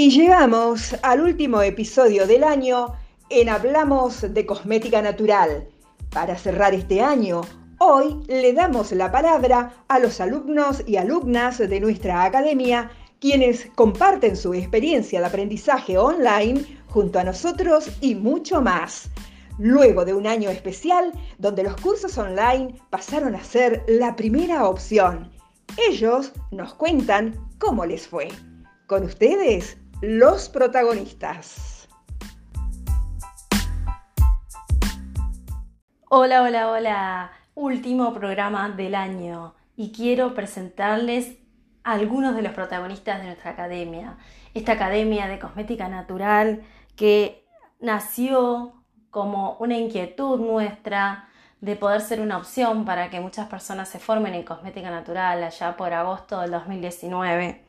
Y llegamos al último episodio del año en Hablamos de Cosmética Natural. Para cerrar este año, hoy le damos la palabra a los alumnos y alumnas de nuestra academia, quienes comparten su experiencia de aprendizaje online junto a nosotros y mucho más. Luego de un año especial donde los cursos online pasaron a ser la primera opción. Ellos nos cuentan cómo les fue. Con ustedes, los protagonistas. Hola, hola, hola. Último programa del año y quiero presentarles algunos de los protagonistas de nuestra academia. Esta academia de cosmética natural que nació como una inquietud nuestra de poder ser una opción para que muchas personas se formen en cosmética natural allá por agosto del 2019,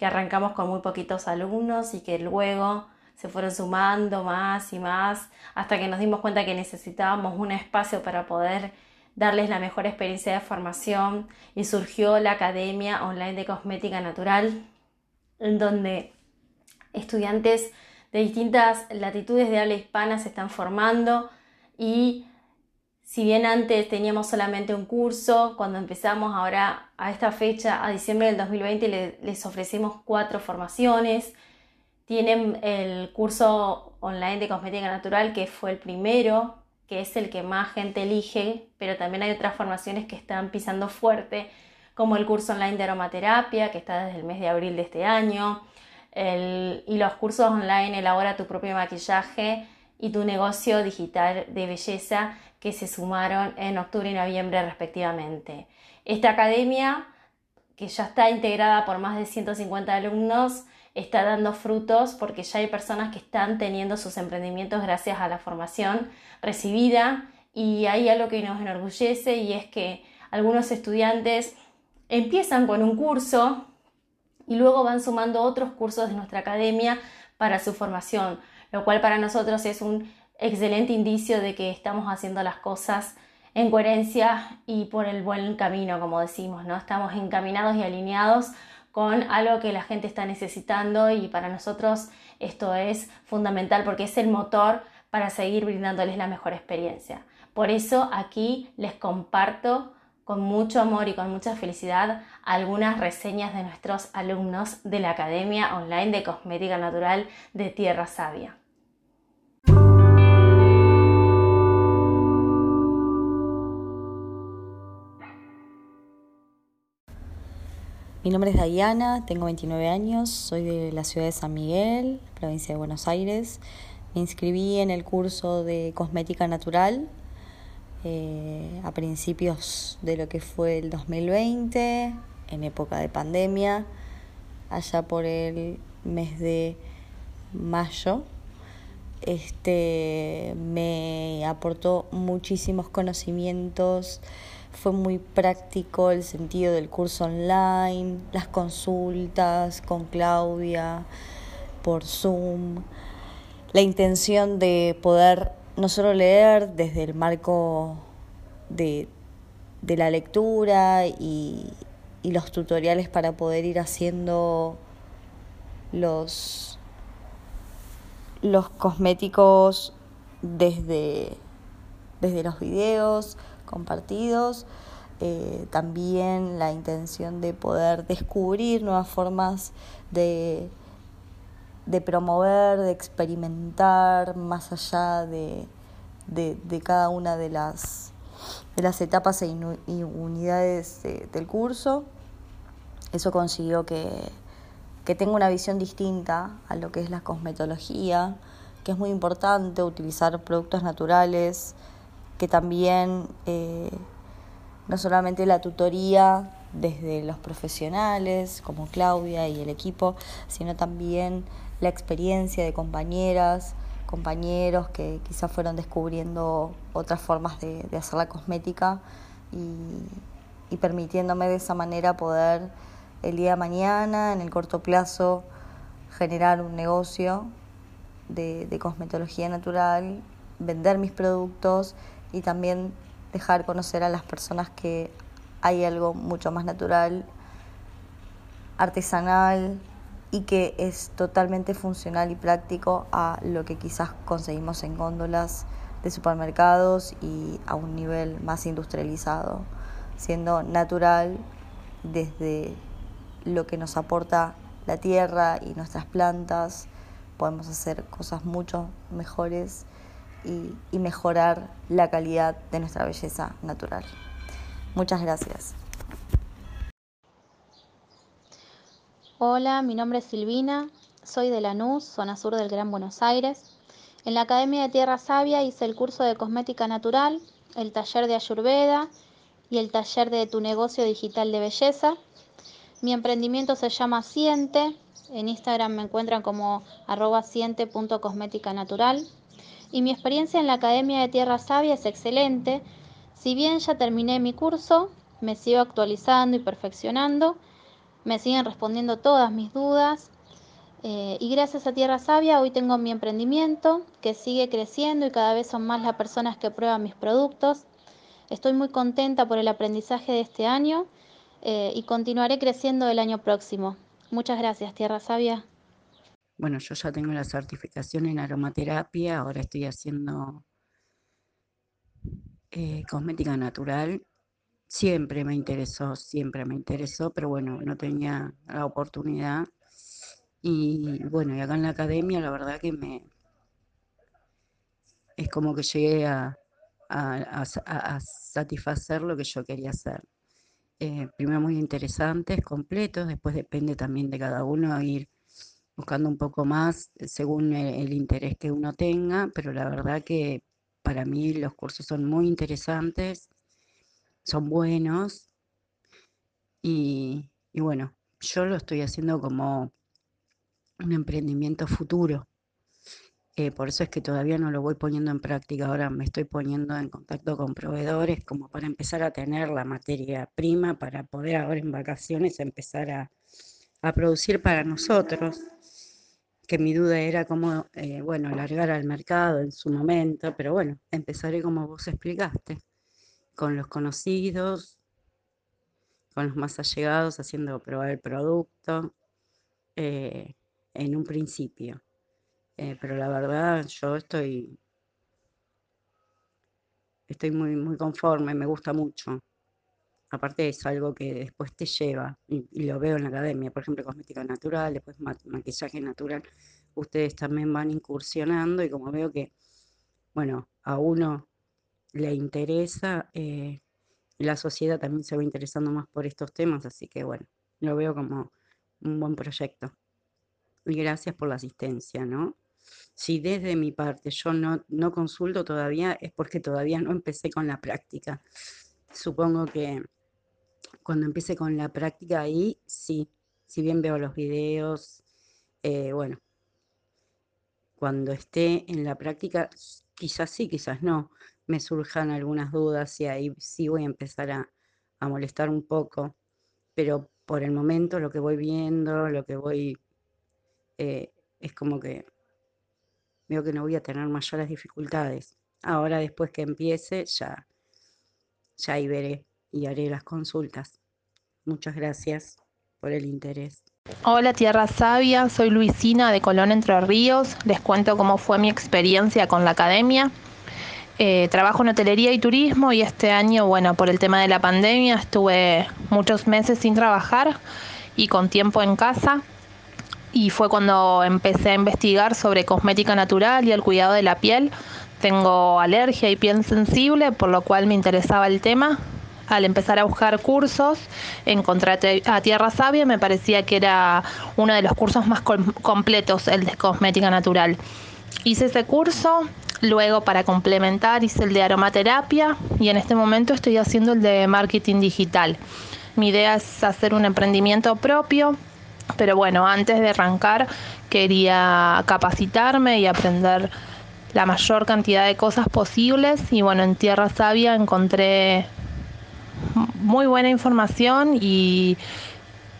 que arrancamos con muy poquitos alumnos y que luego se fueron sumando más y más hasta que nos dimos cuenta que necesitábamos un espacio para poder darles la mejor experiencia de formación y surgió la Academia Online de Cosmética Natural, en donde estudiantes de distintas latitudes de habla hispana se están formando y si bien antes teníamos solamente un curso, cuando empezamos ahora a esta fecha, a diciembre del 2020, les ofrecemos cuatro formaciones. Tienen el curso online de cosmética natural, que fue el primero, que es el que más gente elige, pero también hay otras formaciones que están pisando fuerte, como el curso online de aromaterapia, que está desde el mes de abril de este año, y los cursos online Elabora tu propio maquillaje y tu negocio digital de belleza, que se sumaron en octubre y noviembre respectivamente. Esta academia, que ya está integrada por más de 150 alumnos, está dando frutos porque ya hay personas que están teniendo sus emprendimientos gracias a la formación recibida y hay algo que nos enorgullece y es que algunos estudiantes empiezan con un curso y luego van sumando otros cursos de nuestra academia para su formación, lo cual para nosotros es un excelente indicio de que estamos haciendo las cosas en coherencia y por el buen camino, como decimos, ¿no? Estamos encaminados y alineados con algo que la gente está necesitando y para nosotros esto es fundamental porque es el motor para seguir brindándoles la mejor experiencia. Por eso aquí les comparto con mucho amor y con mucha felicidad algunas reseñas de nuestros alumnos de la Academia Online de Cosmética Natural de Tierra Sabia. Mi nombre es Diana, tengo 29 años, soy de la ciudad de San Miguel, provincia de Buenos Aires. Me inscribí en el curso de cosmética natural eh, a principios de lo que fue el 2020, en época de pandemia, allá por el mes de mayo. Este me aportó muchísimos conocimientos fue muy práctico el sentido del curso online, las consultas con Claudia por Zoom, la intención de poder no solo leer desde el marco de, la lectura y, y los tutoriales para poder ir haciendo los, los cosméticos desde, desde los videos, compartidos. Eh, también la intención de poder descubrir nuevas formas de, de promover, de experimentar más allá de, de, cada una de las, de las etapas e unidades del curso. Eso consiguió que, que tenga una visión distinta a lo que es la cosmetología, que es muy importante utilizar productos naturales, que también eh, no solamente la tutoría desde los profesionales como Claudia y el equipo, sino también la experiencia de compañeras, compañeros que quizás fueron descubriendo otras formas de, hacer la cosmética y, permitiéndome de esa manera poder el día de mañana, en el corto plazo, generar un negocio de, de cosmetología natural, vender mis productos y también dejar conocer a las personas que hay algo mucho más natural, artesanal y que es totalmente funcional y práctico a lo que quizás conseguimos en góndolas de supermercados y a un nivel más industrializado, siendo natural desde lo que nos aporta la tierra y nuestras plantas, podemos hacer cosas mucho mejores y, mejorar la calidad de nuestra belleza natural. Muchas gracias. Hola, mi nombre es Silvina, soy de Lanús, zona sur del Gran Buenos Aires. En la Academia de Tierra Sabia hice el curso de cosmética natural, el taller de Ayurveda y el taller de tu negocio digital de belleza. Mi emprendimiento se llama Siente, en Instagram me encuentran como arroba siente.cosmética natural. Y mi experiencia en la Academia de Tierra Sabia es excelente. Si bien ya terminé mi curso, me sigo actualizando y perfeccionando me siguen respondiendo todas mis dudas. Eh, y gracias a Tierra Sabia hoy tengo mi emprendimiento que sigue creciendo y cada vez son más las personas que prueban mis productos. Estoy muy contenta por el aprendizaje de este año eh, y continuaré creciendo el año próximo. Muchas gracias, Tierra Sabia. Bueno, yo ya tengo la certificación en aromaterapia, ahora estoy haciendo eh, cosmética natural Siempre me interesó, siempre me interesó, pero bueno, no tenía la oportunidad. Y bueno, y acá en la academia la verdad que me... Es como que llegué a, satisfacer lo que yo quería hacer. Eh, primero muy interesantes, completos, después depende también de cada uno ir buscando un poco más según el interés que uno tenga, pero la verdad que para mí los cursos son muy interesantes son buenos y, bueno, yo lo estoy haciendo como un emprendimiento futuro. Eh, por eso es que todavía no lo voy poniendo en práctica. Ahora me estoy poniendo en contacto con proveedores como para empezar a tener la materia prima para poder ahora en vacaciones empezar a, producir para nosotros. Que mi duda era cómo, eh, bueno, largar al mercado en su momento, pero bueno, empezaré como vos explicaste con los conocidos, con los más allegados, haciendo probar el producto eh, en un principio. Eh, pero la verdad, yo estoy, estoy muy, muy conforme, me gusta mucho. Aparte es algo que después te lleva, y, lo veo en la academia, por ejemplo, cosmética natural, después maquillaje natural, ustedes también van incursionando y como veo que, bueno, a uno le interesa, eh, la sociedad también se va interesando más por estos temas, así que bueno, lo veo como un buen proyecto. Y gracias por la asistencia, ¿no? Si desde mi parte yo no, no consulto todavía, es porque todavía no empecé con la práctica. Supongo que cuando empiece con la práctica ahí, sí, si bien veo los videos, eh, bueno, cuando esté en la práctica, quizás sí, quizás no, me surjan algunas dudas y ahí sí voy a empezar a, molestar un poco, pero por el momento lo que voy viendo, lo que voy, eh, es como que veo que no voy a tener mayores dificultades. Ahora después que empiece ya, ya ahí veré y haré las consultas. Muchas gracias por el interés. Hola Tierra Sabia, soy Luisina de Colón Entre Ríos. Les cuento cómo fue mi experiencia con la academia. Eh, trabajo en hotelería y turismo y este año, bueno, por el tema de la pandemia estuve muchos meses sin trabajar y con tiempo en casa. Y fue cuando empecé a investigar sobre cosmética natural y el cuidado de la piel. Tengo alergia y piel sensible, por lo cual me interesaba el tema. Al empezar a buscar cursos, encontré a Tierra Sabia, me parecía que era uno de los cursos más completos, el de cosmética natural. Hice ese curso, Luego para complementar hice el de aromaterapia y en este momento estoy haciendo el de marketing digital. Mi idea es hacer un emprendimiento propio, pero bueno, antes de arrancar quería capacitarme y aprender la mayor cantidad de cosas posibles y bueno, en Tierra Sabia encontré muy buena información y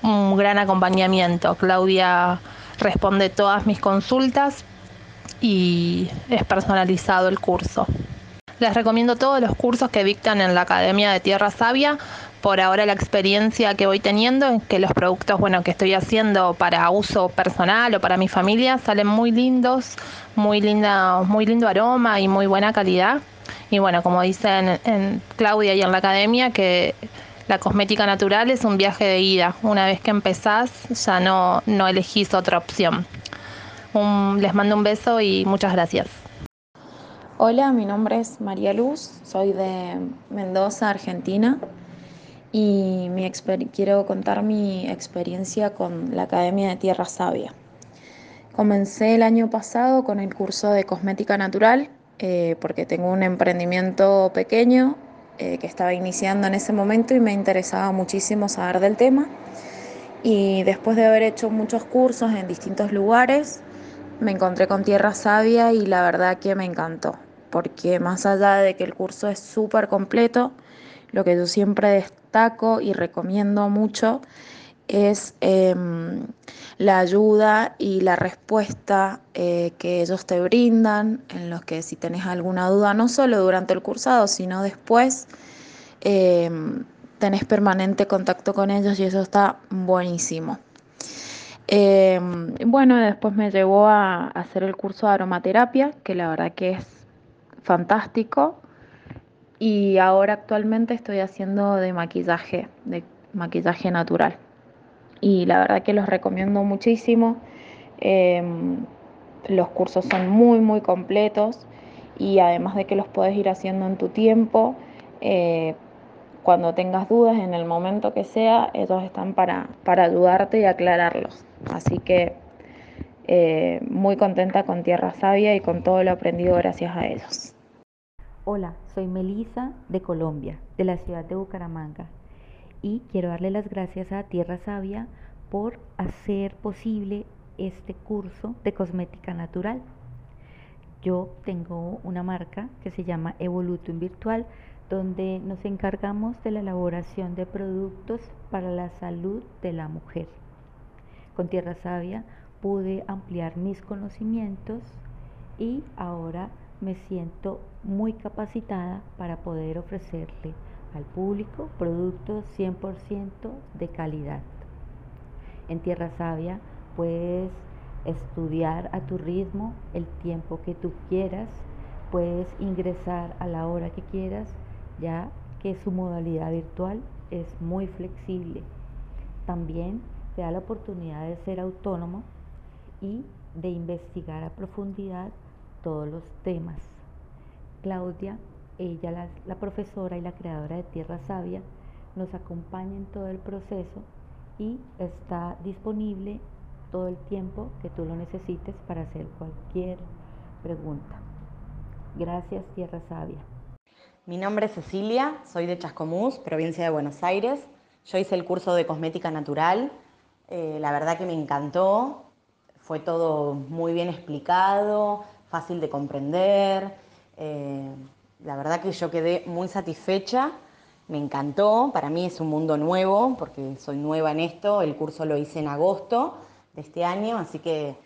un gran acompañamiento. Claudia responde todas mis consultas y es personalizado el curso. Les recomiendo todos los cursos que dictan en la Academia de Tierra Sabia por ahora la experiencia que voy teniendo es que los productos bueno, que estoy haciendo para uso personal o para mi familia salen muy lindos, muy, linda, muy lindo aroma y muy buena calidad. Y bueno, como dicen en Claudia y en la academia, que la cosmética natural es un viaje de ida. Una vez que empezás ya no, no elegís otra opción. les mando un beso y muchas gracias. Hola, mi nombre es María Luz, soy de Mendoza, Argentina y quiero contar mi experiencia con la Academia de Tierra Sabia. Comencé el año pasado con el curso de cosmética natural eh, porque tengo un emprendimiento pequeño eh, que estaba iniciando en ese momento y me interesaba muchísimo saber del tema. Y después de haber hecho muchos cursos en distintos lugares, me encontré con Tierra Sabia y la verdad que me encantó, porque más allá de que el curso es súper completo, lo que yo siempre destaco y recomiendo mucho es em, la ayuda y la respuesta eh, que ellos te brindan, en los que si tenés alguna duda, no solo durante el cursado, sino después, em, tenés permanente contacto con ellos y eso está buenísimo. Em, bueno, después me llevó a hacer el curso de aromaterapia, que la verdad que es fantástico. Y ahora actualmente estoy haciendo de maquillaje, de maquillaje natural. Y la verdad que los recomiendo muchísimo. Em, los cursos son muy, muy completos y además de que los puedes ir haciendo en tu tiempo, eh, cuando tengas dudas, en el momento que sea, ellos están para, para ayudarte y aclararlos. Así que eh, muy contenta con Tierra Sabia y con todo lo aprendido gracias a ellos. Hola, soy Melisa de Colombia, de la ciudad de Bucaramanga, y quiero darle las gracias a Tierra Sabia por hacer posible este curso de cosmética natural. Yo tengo una marca que se llama Evolutum Virtual, donde nos encargamos de la elaboración de productos para la salud de la mujer. Con Tierra Sabia pude ampliar mis conocimientos y ahora me siento muy capacitada para poder ofrecerle al público productos 100% de calidad. En Tierra Sabia puedes estudiar a tu ritmo el tiempo que tú quieras, puedes ingresar a la hora que quieras, ya que su modalidad virtual es muy flexible. También te da la oportunidad de ser autónomo y de investigar a profundidad todos los temas. Claudia, ella la, profesora y la creadora de Tierra Sabia, nos acompaña en todo el proceso y está disponible todo el tiempo que tú lo necesites para hacer cualquier pregunta. Gracias, Tierra Sabia. Mi nombre es Cecilia, soy de Chascomús, provincia de Buenos Aires. Yo hice el curso de cosmética natural. Eh, la verdad que me encantó. Fue todo muy bien explicado, fácil de comprender. Eh, la verdad que yo quedé muy satisfecha, me encantó, para mí es un mundo nuevo porque soy nueva en esto, el curso lo hice en agosto de este año, así que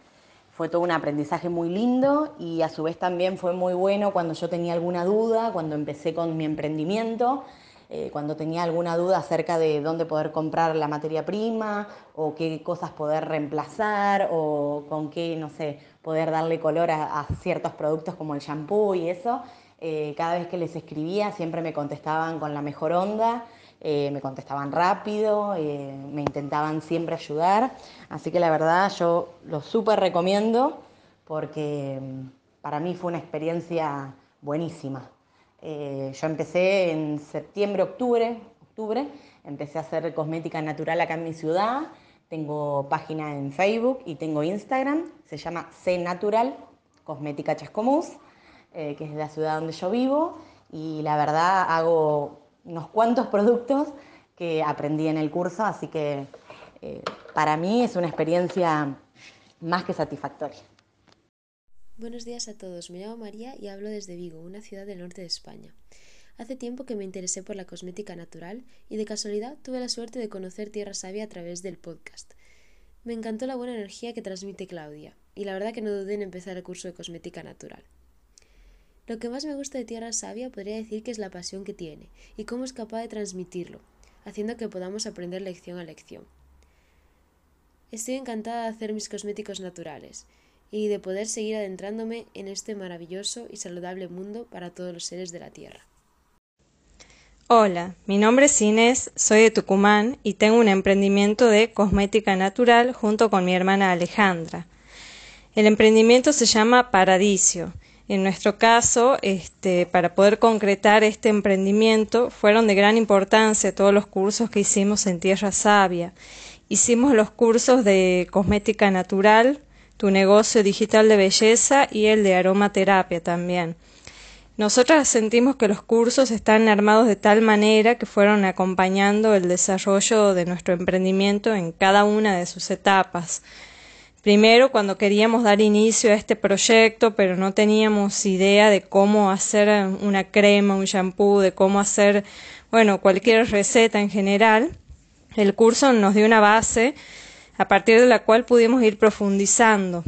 fue todo un aprendizaje muy lindo y a su vez también fue muy bueno cuando yo tenía alguna duda, cuando empecé con mi emprendimiento, eh, cuando tenía alguna duda acerca de dónde poder comprar la materia prima o qué cosas poder reemplazar o con qué, no sé, poder darle color a, ciertos productos como el shampoo y eso. Eh, cada vez que les escribía siempre me contestaban con la mejor onda, eh, me contestaban rápido, me intentaban siempre ayudar. Así que la verdad yo lo súper recomiendo porque mm, para mí fue una experiencia buenísima. Eh, yo empecé en septiembre, octubre, octubre, empecé a hacer cosmética natural acá en mi ciudad. Tengo página en Facebook y tengo Instagram, se llama C Natural Cosmética Chascomús, eh, que es la ciudad donde yo vivo. Y la verdad hago unos cuantos productos que aprendí en el curso, así que eh, para mí es una experiencia más que satisfactoria. Buenos días a todos, me llamo María y hablo desde Vigo, una ciudad del norte de España. Hace tiempo que me interesé por la cosmética natural y de casualidad tuve la suerte de conocer Tierra Sabia a través del podcast. Me encantó la buena energía que transmite Claudia y la verdad que no dudé en empezar el curso de cosmética natural. Lo que más me gusta de Tierra Sabia podría decir que es la pasión que tiene y cómo es capaz de transmitirlo. haciendo que podamos aprender lección a lección. Estoy encantada de hacer mis cosméticos naturales y de poder seguir adentrándome en este maravilloso y saludable mundo para todos los seres de la Tierra. Hola, mi nombre es Inés, soy de Tucumán y tengo un emprendimiento de cosmética natural junto con mi hermana Alejandra. El emprendimiento se llama Paradiso. En nuestro caso, este, para poder concretar este emprendimiento, fueron de gran importancia todos los cursos que hicimos en Tierra Sabia. Hicimos los cursos de cosmética natural, tu negocio digital de belleza y el de aromaterapia también. Nosotras sentimos que los cursos están armados de tal manera que fueron acompañando el desarrollo de nuestro emprendimiento en cada una de sus etapas. Primero, cuando queríamos dar inicio a este proyecto, pero no teníamos idea de cómo hacer una crema, un shampoo, de cómo hacer, bueno, cualquier receta en general, el curso nos dio una base a partir de la cual pudimos ir profundizando.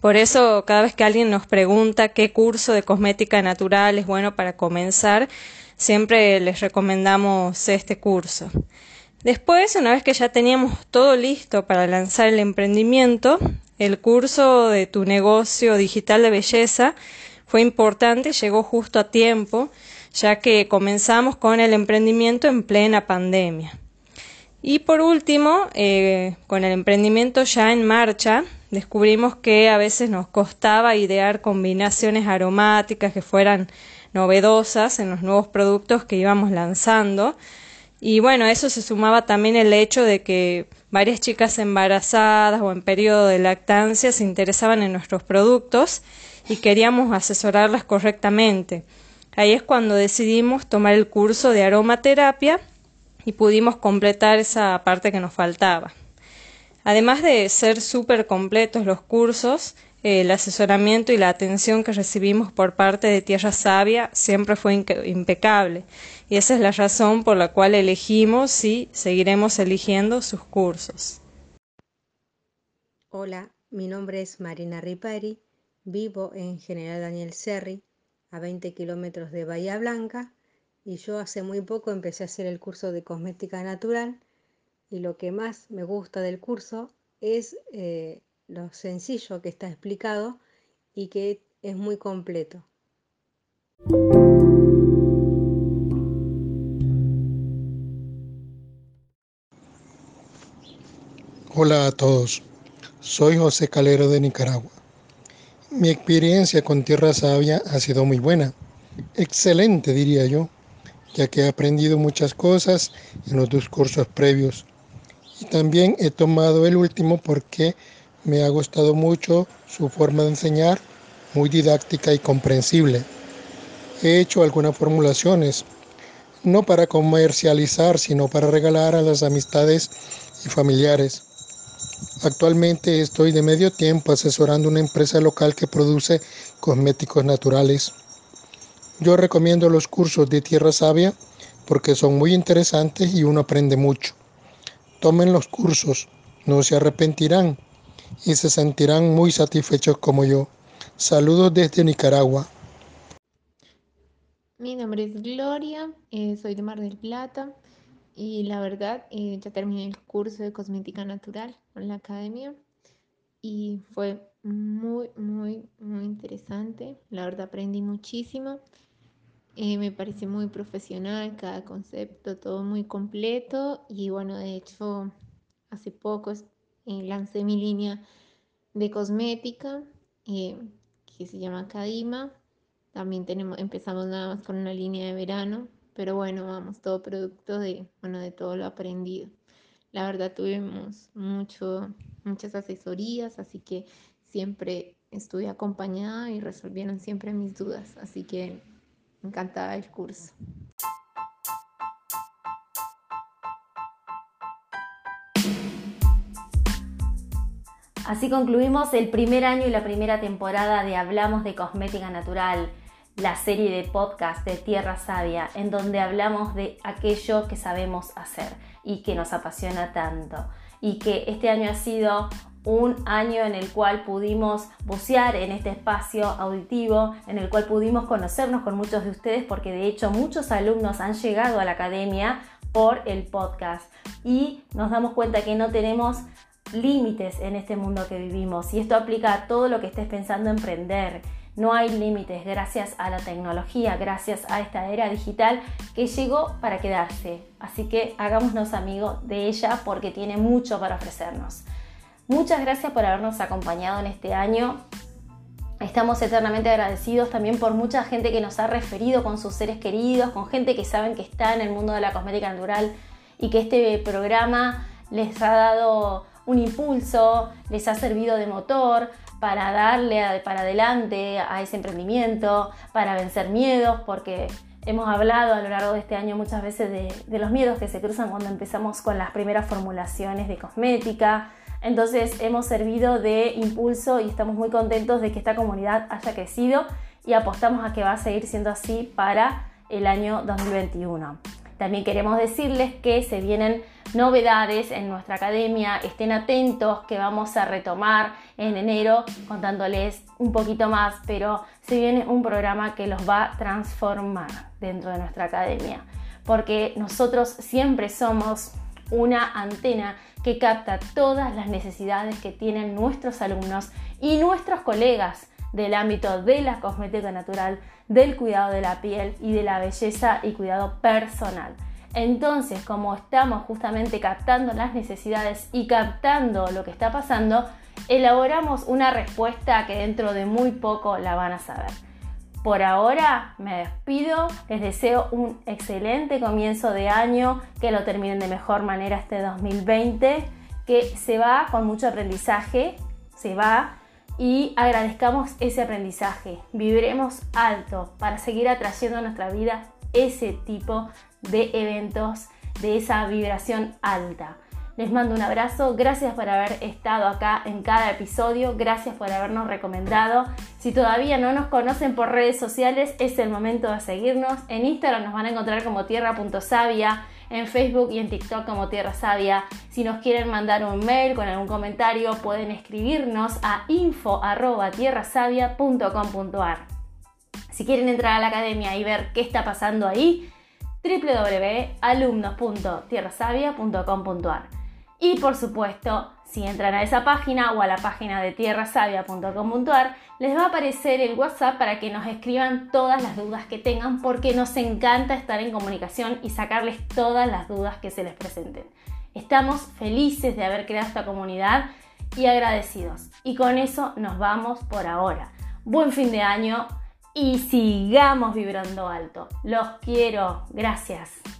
Por eso, cada vez que alguien nos pregunta qué curso de cosmética natural es bueno para comenzar, siempre les recomendamos este curso. Después, una vez que ya teníamos todo listo para lanzar el emprendimiento, el curso de tu negocio digital de belleza fue importante, llegó justo a tiempo, ya que comenzamos con el emprendimiento en plena pandemia. Y por último, eh, con el emprendimiento ya en marcha, descubrimos que a veces nos costaba idear combinaciones aromáticas que fueran novedosas en los nuevos productos que íbamos lanzando y bueno, eso se sumaba también el hecho de que varias chicas embarazadas o en periodo de lactancia se interesaban en nuestros productos y queríamos asesorarlas correctamente. Ahí es cuando decidimos tomar el curso de aromaterapia y pudimos completar esa parte que nos faltaba. Además de ser súper completos los cursos, el asesoramiento y la atención que recibimos por parte de Tierra Sabia siempre fue impecable y esa es la razón por la cual elegimos y seguiremos eligiendo sus cursos. Hola, mi nombre es Marina Ripari, vivo en General Daniel Serri, a 20 kilómetros de Bahía Blanca, y yo hace muy poco empecé a hacer el curso de cosmética natural y lo que más me gusta del curso es eh, lo sencillo que está explicado y que es muy completo. Hola a todos, soy José Calero de Nicaragua. Mi experiencia con Tierra Sabia ha sido muy buena, excelente diría yo, ya que he aprendido muchas cosas en los dos cursos previos. Y también he tomado el último porque me ha gustado mucho su forma de enseñar, muy didáctica y comprensible. He hecho algunas formulaciones, no para comercializar, sino para regalar a las amistades y familiares. Actualmente estoy de medio tiempo asesorando una empresa local que produce cosméticos naturales. Yo recomiendo los cursos de Tierra Sabia porque son muy interesantes y uno aprende mucho. Tomen los cursos, no se arrepentirán y se sentirán muy satisfechos como yo. Saludos desde Nicaragua. Mi nombre es Gloria, eh, soy de Mar del Plata y la verdad eh, ya terminé el curso de cosmética natural en la academia y fue muy, muy, muy interesante. La verdad aprendí muchísimo. Eh, me parece muy profesional cada concepto, todo muy completo y bueno, de hecho hace poco lancé mi línea de cosmética que se llama Kadima. También tenemos, empezamos nada más con una línea de verano pero bueno, vamos, todo producto de, bueno, de todo lo aprendido. La verdad tuvimos mucho, muchas asesorías, así que siempre estuve acompañada y resolvieron siempre mis dudas, así que encantada del curso. Así concluimos el primer año y la primera temporada de Hablamos de Cosmética Natural la serie de podcast de Tierra Sabia, en donde hablamos de aquello que sabemos hacer y que nos apasiona tanto. Y que este año ha sido un año en el cual pudimos bucear en este espacio auditivo, en el cual pudimos conocernos con muchos de ustedes, porque de hecho muchos alumnos han llegado a la academia por el podcast y nos damos cuenta que no tenemos límites en este mundo que vivimos y esto aplica a todo lo que estés pensando emprender. No hay límites gracias a la tecnología, gracias a esta era digital que llegó para quedarse. Así que hagámonos amigos de ella porque tiene mucho para ofrecernos. Muchas gracias por habernos acompañado en este año. Estamos eternamente agradecidos también por mucha gente que nos ha referido con sus seres queridos, con gente que saben que está en el mundo de la cosmética natural y que este programa les ha dado un impulso, les ha servido de motor para darle para adelante a ese emprendimiento, para vencer miedos, porque hemos hablado a lo largo de este año muchas veces de, de los miedos que se cruzan cuando empezamos con las primeras formulaciones de cosmética. Entonces hemos servido de impulso y estamos muy contentos de que esta comunidad haya crecido y apostamos a que va a seguir siendo así para el año 2021. También queremos decirles que se vienen novedades en nuestra academia, estén atentos que vamos a retomar en enero contándoles un poquito más, pero se viene un programa que los va a transformar dentro de nuestra academia, porque nosotros siempre somos una antena que capta todas las necesidades que tienen nuestros alumnos y nuestros colegas del ámbito de la cosmética natural, del cuidado de la piel y de la belleza y cuidado personal. Entonces, como estamos justamente captando las necesidades y captando lo que está pasando, elaboramos una respuesta que dentro de muy poco la van a saber. Por ahora me despido, les deseo un excelente comienzo de año, que lo terminen de mejor manera este 2020, que se va con mucho aprendizaje, se va y agradezcamos ese aprendizaje. Viviremos alto para seguir atrayendo a nuestra vida ese tipo de eventos, de esa vibración alta. Les mando un abrazo, gracias por haber estado acá en cada episodio, gracias por habernos recomendado. Si todavía no nos conocen por redes sociales, es el momento de seguirnos. En Instagram nos van a encontrar como tierra.savia, en Facebook y en TikTok como Tierra Sabia. Si nos quieren mandar un mail con algún comentario, pueden escribirnos a info.tierrasavia.com.ar. Si quieren entrar a la academia y ver qué está pasando ahí, www.alumnos.tierrasavia.com.ar. Y por supuesto, si entran a esa página o a la página de tierrasavia.com.ar, les va a aparecer el WhatsApp para que nos escriban todas las dudas que tengan porque nos encanta estar en comunicación y sacarles todas las dudas que se les presenten. Estamos felices de haber creado esta comunidad y agradecidos. Y con eso nos vamos por ahora. Buen fin de año y sigamos vibrando alto. Los quiero. Gracias.